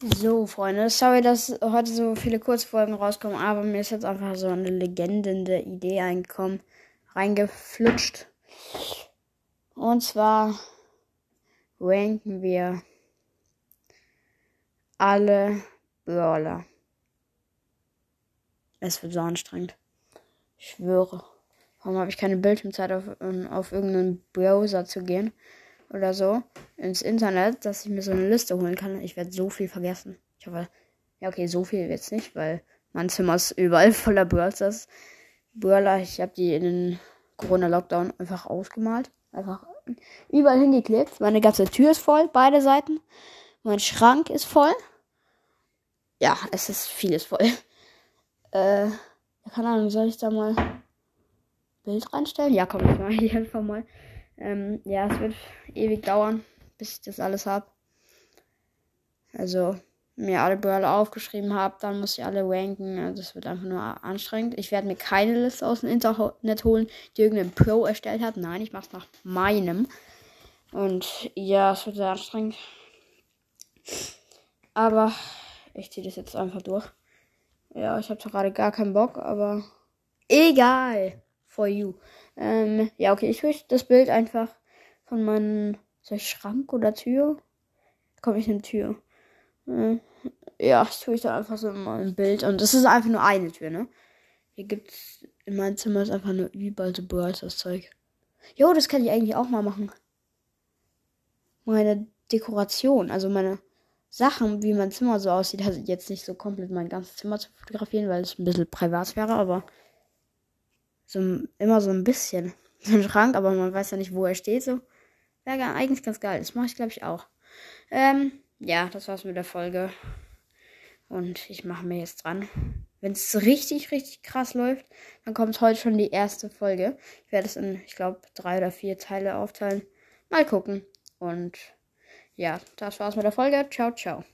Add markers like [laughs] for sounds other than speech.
So, Freunde, sorry, dass heute so viele Kurzfolgen rauskommen, aber mir ist jetzt einfach so eine legendende Idee eingekommen, reingeflutscht. Und zwar ranken wir alle Brawler. Es wird so anstrengend. Ich schwöre. Warum habe ich keine Bildschirmzeit auf, auf irgendeinen Browser zu gehen? Oder so ins Internet, dass ich mir so eine Liste holen kann. Ich werde so viel vergessen. Ich hoffe, ja, okay, so viel jetzt nicht, weil mein Zimmer ist überall [laughs] voller Brawlers. Brawler, ich habe die in den Corona-Lockdown einfach ausgemalt. Einfach überall hingeklebt. Meine ganze Tür ist voll, beide Seiten. Mein Schrank ist voll. Ja, es ist vieles voll. [laughs] Äh, keine Ahnung, soll ich da mal Bild reinstellen? Ja, komm, ich mal hier einfach mal. Ähm, ja, es wird ewig dauern, bis ich das alles habe. Also, mir alle Brawler aufgeschrieben habe, dann muss ich alle ranken. Also, das wird einfach nur anstrengend. Ich werde mir keine Liste aus dem Internet holen, die irgendein Pro erstellt hat. Nein, ich mache es nach meinem. Und ja, es wird sehr anstrengend. Aber ich ziehe das jetzt einfach durch. Ja, ich habe gerade gar keinen Bock, aber egal. For you. Ähm, ja, okay, ich will das Bild einfach von meinem soll ich Schrank oder Tür? Komm ich in Tür. Äh, ja, das tue ich dann einfach so in meinem Bild. Und es ist einfach nur eine Tür, ne? Hier gibt's in meinem Zimmer ist einfach nur überall so das Zeug. Jo, das kann ich eigentlich auch mal machen. Meine Dekoration, also meine Sachen, wie mein Zimmer so aussieht, also jetzt nicht so komplett mein ganzes Zimmer zu fotografieren, weil es ein bisschen privat wäre, aber so immer so ein bisschen. [laughs] So ein Schrank, aber man weiß ja nicht, wo er steht. So. Wäre eigentlich ganz geil. Das mache ich, glaube ich, auch. Ähm, ja, das war's mit der Folge. Und ich mache mir jetzt dran. Wenn es richtig, richtig krass läuft, dann kommt heute schon die erste Folge. Ich werde es in, ich glaube, drei oder vier Teile aufteilen. Mal gucken. Und ja, das war's mit der Folge. Ciao, ciao.